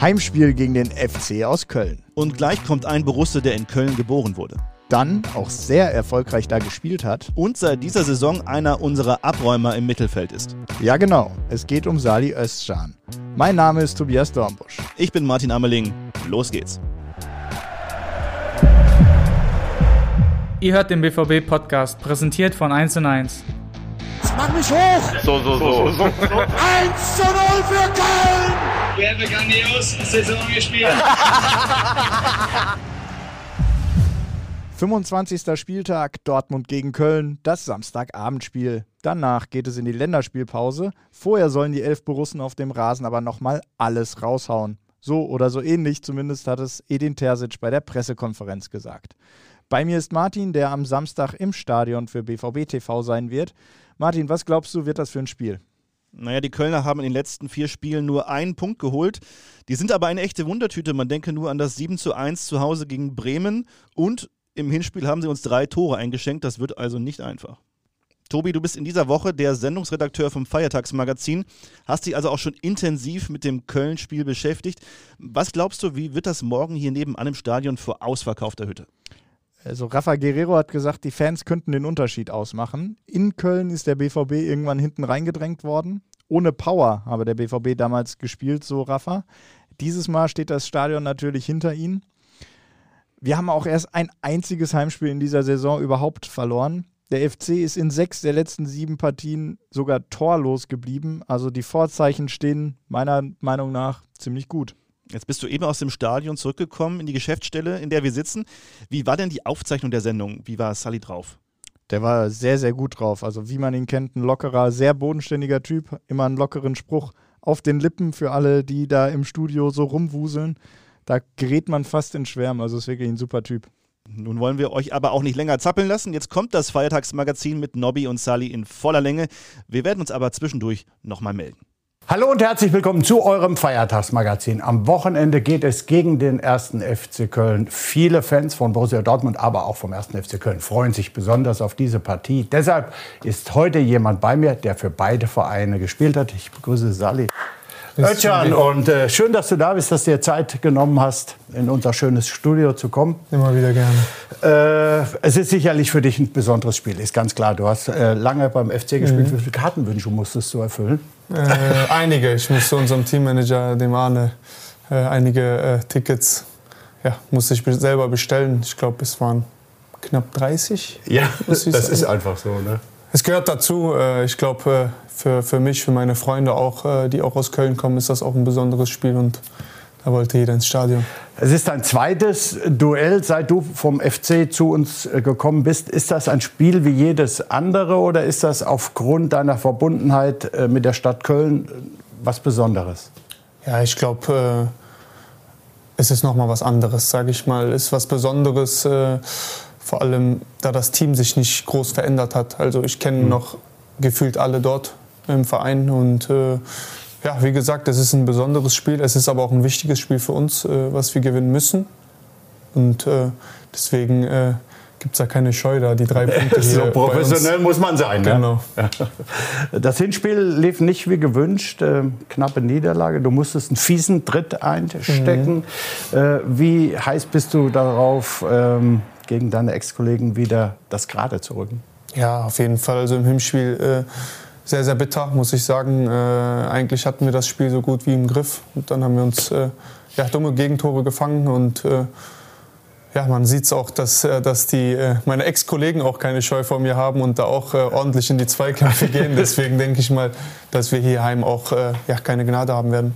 Heimspiel gegen den FC aus Köln. Und gleich kommt ein Borussia, der in Köln geboren wurde. Dann auch sehr erfolgreich da gespielt hat. Und seit dieser Saison einer unserer Abräumer im Mittelfeld ist. Ja genau, es geht um Sali Özcan. Mein Name ist Tobias Dornbusch. Ich bin Martin Ammerling. Los geht's. Ihr hört den BVB-Podcast, präsentiert von 1 und 1. Mach mich hoch! So, so, so. so. 1 zu 0 für Köln! Wir haben grandios Saison gespielt. 25. Spieltag, Dortmund gegen Köln, das Samstagabendspiel. Danach geht es in die Länderspielpause. Vorher sollen die elf Borussen auf dem Rasen aber nochmal alles raushauen. So oder so ähnlich, zumindest hat es Edin Terzic bei der Pressekonferenz gesagt. Bei mir ist Martin, der am Samstag im Stadion für BVB TV sein wird. Martin, was glaubst du, wird das für ein Spiel? Naja, die Kölner haben in den letzten vier Spielen nur einen Punkt geholt. Die sind aber eine echte Wundertüte. Man denke nur an das 7 zu 1 zu Hause gegen Bremen und im Hinspiel haben sie uns drei Tore eingeschenkt. Das wird also nicht einfach. Tobi, du bist in dieser Woche der Sendungsredakteur vom Feiertagsmagazin, hast dich also auch schon intensiv mit dem Köln-Spiel beschäftigt. Was glaubst du, wie wird das morgen hier nebenan im Stadion vor ausverkaufter Hütte? Also Rafa Guerrero hat gesagt, die Fans könnten den Unterschied ausmachen. In Köln ist der BVB irgendwann hinten reingedrängt worden. Ohne Power habe der BVB damals gespielt, so Rafa. Dieses Mal steht das Stadion natürlich hinter ihnen. Wir haben auch erst ein einziges Heimspiel in dieser Saison überhaupt verloren. Der FC ist in sechs der letzten sieben Partien sogar torlos geblieben. Also die Vorzeichen stehen meiner Meinung nach ziemlich gut. Jetzt bist du eben aus dem Stadion zurückgekommen in die Geschäftsstelle, in der wir sitzen. Wie war denn die Aufzeichnung der Sendung? Wie war Sully drauf? Der war sehr, sehr gut drauf. Also wie man ihn kennt, ein lockerer, sehr bodenständiger Typ. Immer einen lockeren Spruch auf den Lippen für alle, die da im Studio so rumwuseln. Da gerät man fast in Schwärmen. Also ist wirklich ein super Typ. Nun wollen wir euch aber auch nicht länger zappeln lassen. Jetzt kommt das Feiertagsmagazin mit Nobby und Sully in voller Länge. Wir werden uns aber zwischendurch nochmal melden. Hallo und herzlich willkommen zu eurem Feiertagsmagazin. Am Wochenende geht es gegen den ersten FC Köln. Viele Fans von Borussia Dortmund, aber auch vom ersten FC Köln freuen sich besonders auf diese Partie. Deshalb ist heute jemand bei mir, der für beide Vereine gespielt hat. Ich begrüße Sally. Özcan, und äh, schön, dass du da bist, dass du dir Zeit genommen hast, in unser schönes Studio zu kommen. Immer wieder gerne. Äh, es ist sicherlich für dich ein besonderes Spiel, ist ganz klar. Du hast äh, lange beim FC gespielt. Mhm. Wie viele Kartenwünsche musstest du erfüllen? Äh, einige. Ich musste unserem Teammanager, dem Arne, äh, einige äh, Tickets ja, musste ich selber bestellen. Ich glaube, es waren knapp 30. Ja, das ist einfach so. Ne? Es gehört dazu. Ich glaube, für, für mich, für meine Freunde auch, äh, die auch aus Köln kommen, ist das auch ein besonderes Spiel und da wollte jeder ins Stadion. Es ist dein zweites Duell, seit du vom FC zu uns äh, gekommen bist. Ist das ein Spiel wie jedes andere oder ist das aufgrund deiner Verbundenheit äh, mit der Stadt Köln was Besonderes? Ja, ich glaube, es ist noch mal was anderes, sage ich mal. Es ist was Besonderes, vor allem da das Team sich nicht groß verändert hat. Also ich kenne mhm. noch gefühlt alle dort im Verein. Und äh, ja, wie gesagt, es ist ein besonderes Spiel. Es ist aber auch ein wichtiges Spiel für uns, äh, was wir gewinnen müssen. Und äh, deswegen äh, gibt es da keine Scheu da, die drei Punkte hier. So professionell muss man sein. Ne? Genau. Ne? Das Hinspiel lief nicht wie gewünscht. Äh, knappe Niederlage. Du musstest einen fiesen Tritt einstecken. Mhm. Äh, wie heiß bist du darauf, ähm, gegen deine Ex-Kollegen wieder das Gerade zu rücken? Ja, auf jeden Fall. Also im Hinspiel äh, sehr, sehr bitter, muss ich sagen. Äh, eigentlich hatten wir das Spiel so gut wie im Griff. Und dann haben wir uns äh, ja, dumme Gegentore gefangen. Und äh, ja, man sieht es auch, dass, äh, dass die, äh, meine Ex-Kollegen auch keine Scheu vor mir haben und da auch ordentlich in die Zweikämpfe gehen. Deswegen denke ich mal, dass wir hier heim auch ja, keine Gnade haben werden.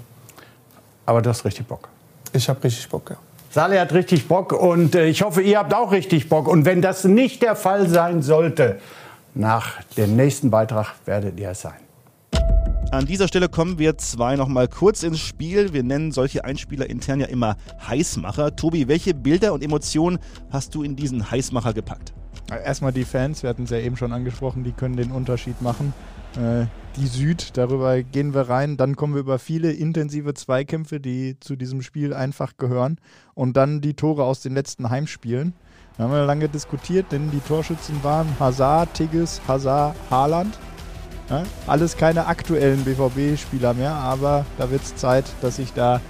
Aber du hast richtig Bock. Ich habe richtig Bock, ja. Sali hat richtig Bock und ich hoffe, ihr habt auch richtig Bock. Und wenn das nicht der Fall sein sollte, nach dem nächsten Beitrag werdet ihr es sein. An dieser Stelle kommen wir zwei noch mal kurz ins Spiel. Wir nennen solche Einspieler intern ja immer Heißmacher. Tobi, welche Bilder und Emotionen hast du in diesen Heißmacher gepackt? Erstmal die Fans, wir hatten es ja eben schon angesprochen, die können den Unterschied machen. Äh, die Süd, darüber gehen wir rein. Dann kommen wir über viele intensive Zweikämpfe, die zu diesem Spiel einfach gehören. Und dann die Tore aus den letzten Heimspielen. Da haben wir lange diskutiert, denn die Torschützen waren Hazard, Tigges, Hazard, Haaland. Ja? Alles keine aktuellen BVB-Spieler mehr, aber da wird es Zeit, dass sich da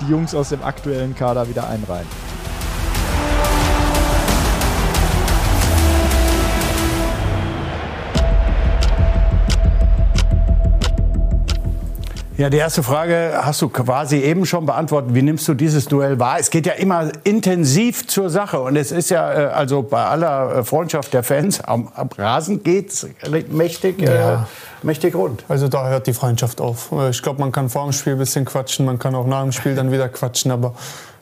die Jungs aus dem aktuellen Kader wieder einreihen. Ja, die erste Frage hast du quasi eben schon beantwortet. Wie nimmst du dieses Duell wahr? Es geht ja immer intensiv zur Sache und es ist ja äh, also bei aller äh, Freundschaft der Fans am, am Rasen geht's mächtig, ja. äh, mächtig rund. Also da hört die Freundschaft auf. Äh, ich glaube, man kann vor dem Spiel ein bisschen quatschen, man kann auch nach dem Spiel dann wieder quatschen. Aber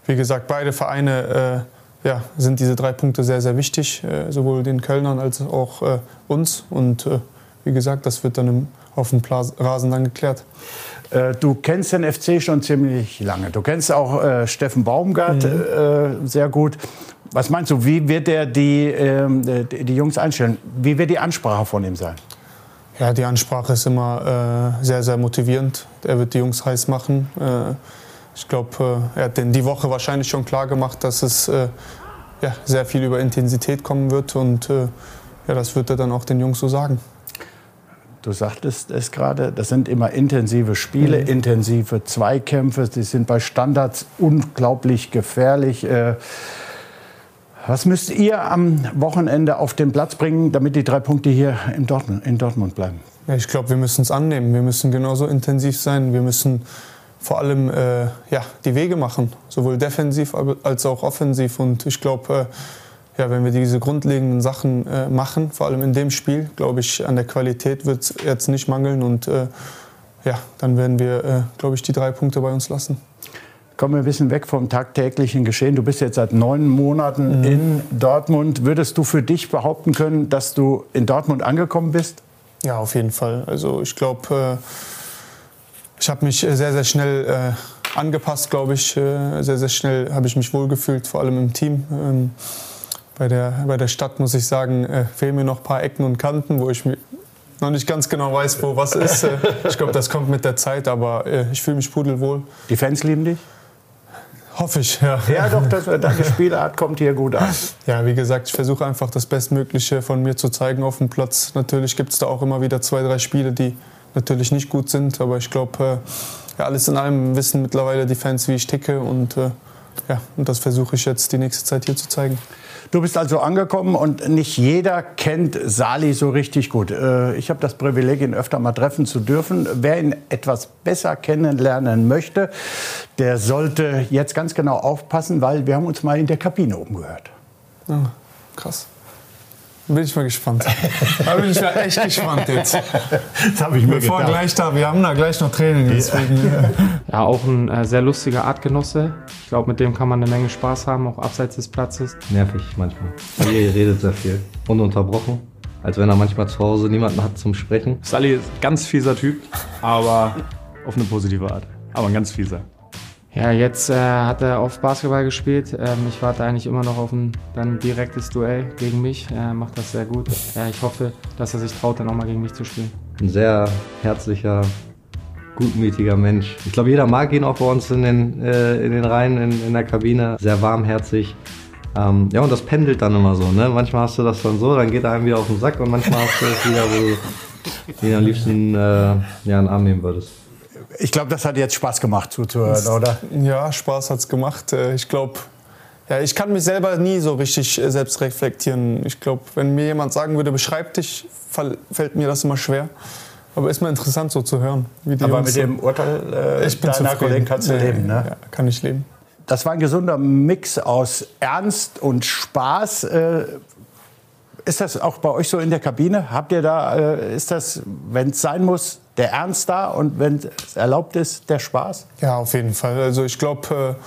wie gesagt, beide Vereine äh, ja, sind diese drei Punkte sehr, sehr wichtig, äh, sowohl den Kölnern als auch uns. Und wie gesagt, das wird dann im, auf dem Rasen dann geklärt. Äh, du kennst den FC schon ziemlich lange. Du kennst auch äh, Steffen Baumgart mhm. äh, sehr gut. Was meinst du, wie wird er die, ähm, die, die, Jungs einstellen? Wie wird die Ansprache von ihm sein? Ja, die Ansprache ist immer äh, sehr, sehr motivierend. Er wird die Jungs heiß machen. Äh, ich glaube, er hat die Woche wahrscheinlich schon klar gemacht, dass es ja, sehr viel über Intensität kommen wird. Und ja, das wird er dann auch den Jungs so sagen. Du sagtest es gerade, das sind immer intensive Spiele, mhm. intensive Zweikämpfe. Die sind bei Standards unglaublich gefährlich. Äh, was müsst ihr am Wochenende auf den Platz bringen, damit die drei Punkte hier in Dortmund, in Dortmund bleiben? Ja, ich glaube, wir müssen es annehmen. Wir müssen genauso intensiv sein. Wir müssen vor allem äh, ja, die Wege machen, sowohl defensiv als auch offensiv. Und ich glaube, äh, ja, wenn wir diese grundlegenden Sachen äh, machen, vor allem in dem Spiel, glaube ich, an der Qualität wird es jetzt nicht mangeln. Und äh, ja, dann werden wir, äh, glaube ich, die drei Punkte bei uns lassen. Kommen wir ein bisschen weg vom tagtäglichen Geschehen. Du bist jetzt seit neun Monaten mhm. in Dortmund. Würdest du für dich behaupten können, dass du in Dortmund angekommen bist? Ja, auf jeden Fall. Also ich glaube, äh, ich habe mich sehr, sehr schnell äh, angepasst, glaube ich. Äh, sehr, sehr schnell habe ich mich wohlgefühlt, vor allem im Team. Ähm, bei der, bei der Stadt, muss ich sagen, äh, fehlen mir noch ein paar Ecken und Kanten, wo ich noch nicht ganz genau weiß, wo was ist. Äh, ich glaube, das kommt mit der Zeit, aber äh, ich fühle mich pudelwohl. Die Fans lieben dich? Hoffe ich, ja. Ja, doch, das, deine Spielart kommt hier gut an. Ja, wie gesagt, ich versuche einfach das Bestmögliche von mir zu zeigen auf dem Platz. Natürlich gibt es da auch immer wieder zwei, drei Spiele, die natürlich nicht gut sind, aber ich glaube, äh, ja, alles in allem wissen mittlerweile die Fans, wie ich ticke und, äh, ja, und das versuche ich jetzt die nächste Zeit hier zu zeigen. Du bist also angekommen und nicht jeder kennt Sali so richtig gut. Äh, ich habe das Privileg, ihn öfter mal treffen zu dürfen. Wer ihn etwas besser kennenlernen möchte, der sollte jetzt ganz genau aufpassen, weil wir haben uns mal in der Kabine umgehört. Oh, krass. Bin ich mal gespannt. da bin ich mal echt gespannt jetzt. Das habe ich mir Bevor gedacht. gleich da, wir haben da gleich noch Training. Deswegen. Ja, auch ein äh, sehr lustiger Artgenosse. Ich glaube, mit dem kann man eine Menge Spaß haben, auch abseits des Platzes. Nervig manchmal. Ihr redet sehr viel. Ununterbrochen. Als wenn er manchmal zu Hause niemanden hat zum Sprechen. Sally ist ein ganz fieser Typ, aber auf eine positive Art. Aber ein ganz fieser. Ja, jetzt äh, hat er auf Basketball gespielt. Ähm, ich warte eigentlich immer noch auf ein dann direktes Duell gegen mich. Er macht das sehr gut. Ja, ich hoffe, dass er sich traut, dann auch mal gegen mich zu spielen. Ein sehr herzlicher, gutmütiger Mensch. Ich glaube, jeder mag ihn auch bei uns in den, äh, in den Reihen, in, in der Kabine. Sehr warmherzig. Ähm, ja, und das pendelt dann immer so. Ne? Manchmal hast du das dann so, dann geht er einem wieder auf den Sack und manchmal hast du es wieder, wo du ihn am liebsten äh, ja, einen Arm nehmen würdest. Ich glaube, das hat jetzt Spaß gemacht zuzuhören, oder? Ja, Spaß hat es gemacht. Äh, ich glaube, ja, ich kann mich selber nie so richtig äh, selbst reflektieren. Ich glaube, wenn mir jemand sagen würde, beschreib dich, fällt mir das immer schwer. Aber ist mal interessant so zu hören. Aber Jungs mit dem Urteil äh, ich bin deiner Kollegen kannst du leben, ne? Ja, kann ich leben. Das war ein gesunder Mix aus Ernst und Spaß. Äh, ist das auch bei euch so in der Kabine? Habt ihr da, äh, ist das, wenn es sein muss, der Ernst da und wenn es erlaubt ist, der Spaß? Ja, auf jeden Fall. Also ich glaube, äh,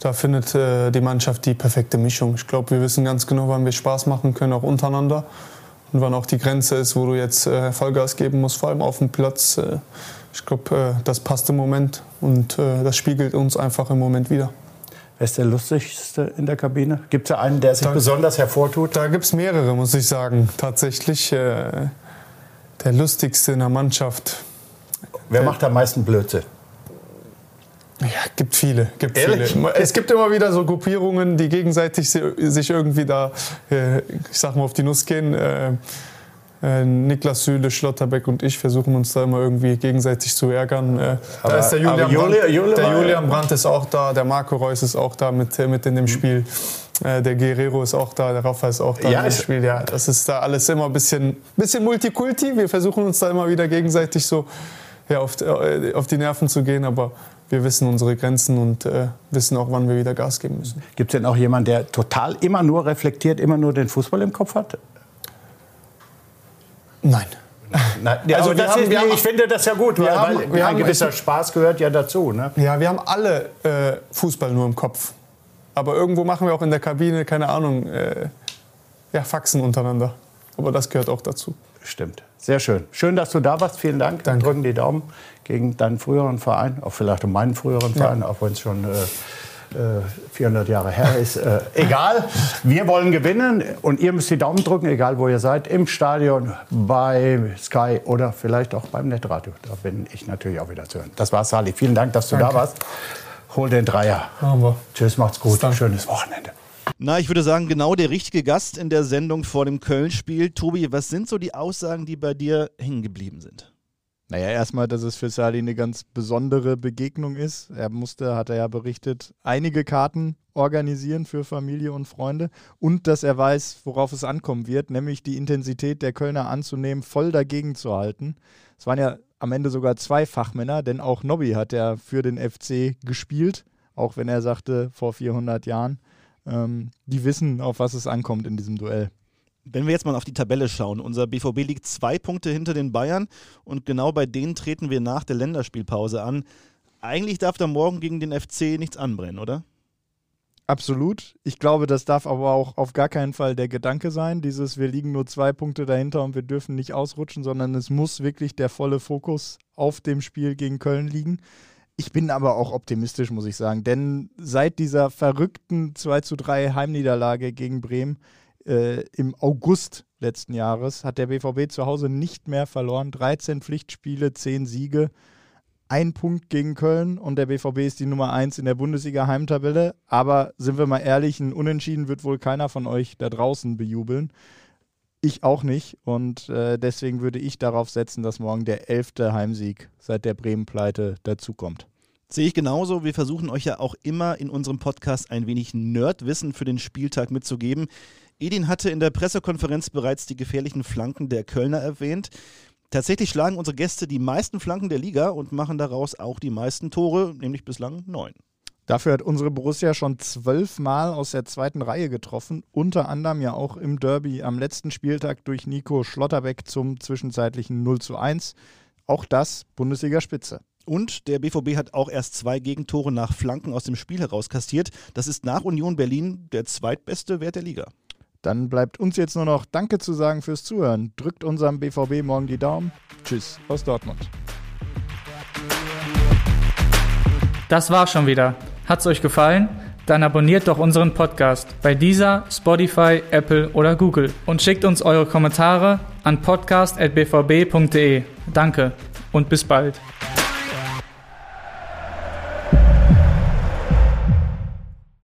da findet äh, die Mannschaft die perfekte Mischung. Ich glaube, wir wissen ganz genau, wann wir Spaß machen können, auch untereinander. Und wann auch die Grenze ist, wo du jetzt Vollgas geben musst, vor allem auf dem Platz. Ich glaube, das passt im Moment und das spiegelt uns einfach im Moment wieder. Wer ist der lustigste in der Kabine? Gibt es einen, der sich da, besonders hervortut? Da gibt es mehrere, muss ich sagen. Tatsächlich äh, der lustigste in der Mannschaft. Wer macht am meisten Blödsinn? Ja, gibt viele, gibt Ehrlich? viele. Es gibt immer wieder so Gruppierungen, die gegenseitig sich irgendwie da, äh, ich sag mal, auf die Nuss gehen. Äh, Niklas Süle, Schlotterbeck und ich versuchen uns da immer irgendwie gegenseitig zu ärgern. Äh, Aber- da ist der Julian, Jule- Brandt, Jule der Julian Brandt ist auch da, der Marco Reus ist auch da mit, mit in dem Spiel. Äh, der Guerrero ist auch da, der Rafa ist auch da Ja, im ist- Spiel. Ja, das ist da alles immer ein bisschen, bisschen Multikulti. Wir versuchen uns da immer wieder gegenseitig so ja, auf, auf die Nerven zu gehen, aber wir wissen unsere Grenzen und äh, wissen auch, wann wir wieder Gas geben müssen. Gibt es denn auch jemanden, der total immer nur reflektiert, immer nur den Fußball im Kopf hat? Nein. Nein, ja, Also das haben- ist, wir haben- ich finde das ja gut, wir weil, haben- weil wir ein haben- gewisser Spaß gehört ja dazu. Ne? Ja, wir haben alle äh, Fußball nur im Kopf. Aber irgendwo machen wir auch in der Kabine, keine Ahnung, äh, ja, Faxen untereinander. Aber das gehört auch dazu. Stimmt. Sehr schön. Schön, dass du da warst. Vielen Dank. Danke. Drücken die Daumen gegen deinen früheren Verein, auch vielleicht um meinen früheren Ja. Verein, auch wenn es schon äh, 400 Jahre her ist. Äh, egal. Wir wollen gewinnen und ihr müsst die Daumen drücken, egal wo ihr seid, im Stadion, bei Sky oder vielleicht auch beim Netradio. Da bin ich natürlich auch wieder zu hören. Das war's, Sali. Vielen Dank, dass du Danke. da warst. Hol den Dreier. Machen wir. Tschüss, macht's gut. Schönes Wochenende. Na, ich würde sagen, genau der richtige Gast in der Sendung vor dem Köln-Spiel. Tobi, was sind so die Aussagen, die bei dir hängen geblieben sind? Naja, erstmal, dass es für Sali eine ganz besondere Begegnung ist. Er musste, hat er ja berichtet, einige Karten organisieren für Familie und Freunde und dass er weiß, worauf es ankommen wird, nämlich die Intensität der Kölner anzunehmen, voll dagegen zu halten. Es waren ja am Ende sogar zwei Fachmänner, denn auch Nobby hat ja für den FC gespielt, auch wenn er sagte, vor 400 Jahren. Ähm, die wissen, auf was es ankommt in diesem Duell. Wenn wir jetzt mal auf die Tabelle schauen, unser BVB liegt zwei Punkte hinter den Bayern und genau bei denen treten wir nach der Länderspielpause an. Eigentlich darf da morgen gegen den FC nichts anbrennen, oder? Absolut. Ich glaube, das darf aber auch auf gar keinen Fall der Gedanke sein. Dieses, wir liegen nur zwei Punkte dahinter und wir dürfen nicht ausrutschen, sondern es muss wirklich der volle Fokus auf dem Spiel gegen Köln liegen. Ich bin aber auch optimistisch, muss ich sagen, denn seit dieser verrückten 2 zu 3 Heimniederlage gegen Bremen äh, im August letzten Jahres hat der BVB zu Hause nicht mehr verloren. 13 Pflichtspiele, 10 Siege ein Punkt gegen Köln und der BVB ist die Nummer 1 in der Bundesliga Heimtabelle. Aber sind wir mal ehrlich, ein Unentschieden wird wohl keiner von euch da draußen bejubeln. Ich auch nicht. Und äh, deswegen würde ich darauf setzen, dass morgen der elfte Heimsieg seit der Bremen-Pleite dazukommt. Sehe ich genauso. Wir versuchen euch ja auch immer in unserem Podcast ein wenig Nerdwissen für den Spieltag mitzugeben. Edin hatte in der Pressekonferenz bereits die gefährlichen Flanken der Kölner erwähnt. Tatsächlich schlagen unsere Gäste die meisten Flanken der Liga und machen daraus auch die meisten Tore, nämlich bislang neun. Dafür hat unsere Borussia schon zwölfmal aus der zweiten Reihe getroffen, unter anderem ja auch im Derby am letzten Spieltag durch Nico Schlotterbeck zum zwischenzeitlichen 0 zu 1. Auch das Bundesliga-Spitze. Und der BVB hat auch erst zwei Gegentore nach Flanken aus dem Spiel heraus kassiert. Das ist nach Union Berlin der zweitbeste Wert der Liga. Dann bleibt uns jetzt nur noch Danke zu sagen fürs Zuhören. Drückt unserem BVB morgen die Daumen. Tschüss aus Dortmund. Das war's schon wieder. Hat's euch gefallen? Dann abonniert doch unseren Podcast bei dieser, Spotify, Apple oder Google und schickt uns eure Kommentare an podcast.bvb.de. Danke und bis bald.